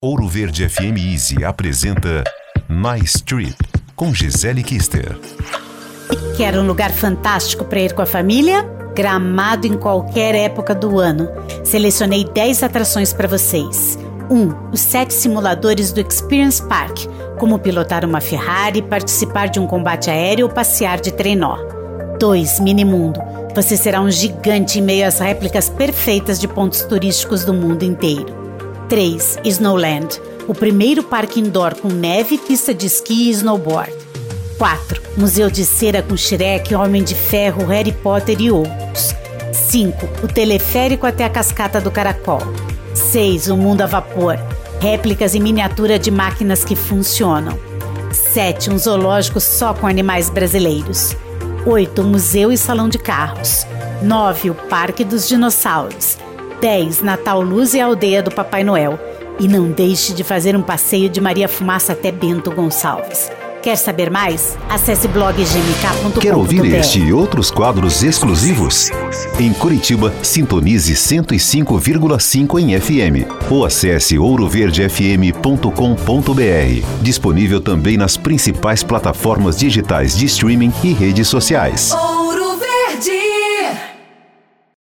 Ouro Verde FM Easy apresenta Nice Trip com Gisele Kister. Quer um lugar fantástico para ir com a família? Gramado em qualquer época do ano. Selecionei 10 atrações para vocês. 1. Um, os sete simuladores do Experience Park, como pilotar uma Ferrari, participar de um combate aéreo ou passear de trenó. 2. Minimundo. Você será um gigante em meio às réplicas perfeitas de pontos turísticos do mundo inteiro. 3. Snowland, o primeiro parque indoor com neve, pista de esqui e snowboard. 4. Museu de cera com Shrek, Homem de Ferro, Harry Potter e outros. 5. O teleférico até a cascata do Caracol. 6. O mundo a vapor, réplicas em miniatura de máquinas que funcionam. 7. Um zoológico só com animais brasileiros. 8. Museu e salão de carros. 9. O Parque dos Dinossauros. 10. Natal Luz e Aldeia do Papai Noel. E não deixe de fazer um passeio de Maria Fumaça até Bento Gonçalves. Quer saber mais? Acesse bloggmk.com. Quer ouvir este e outros quadros exclusivos? Em Curitiba, sintonize 105,5 em FM ou acesse ouroverdefm.com.br. Disponível também nas principais plataformas digitais de streaming e redes sociais.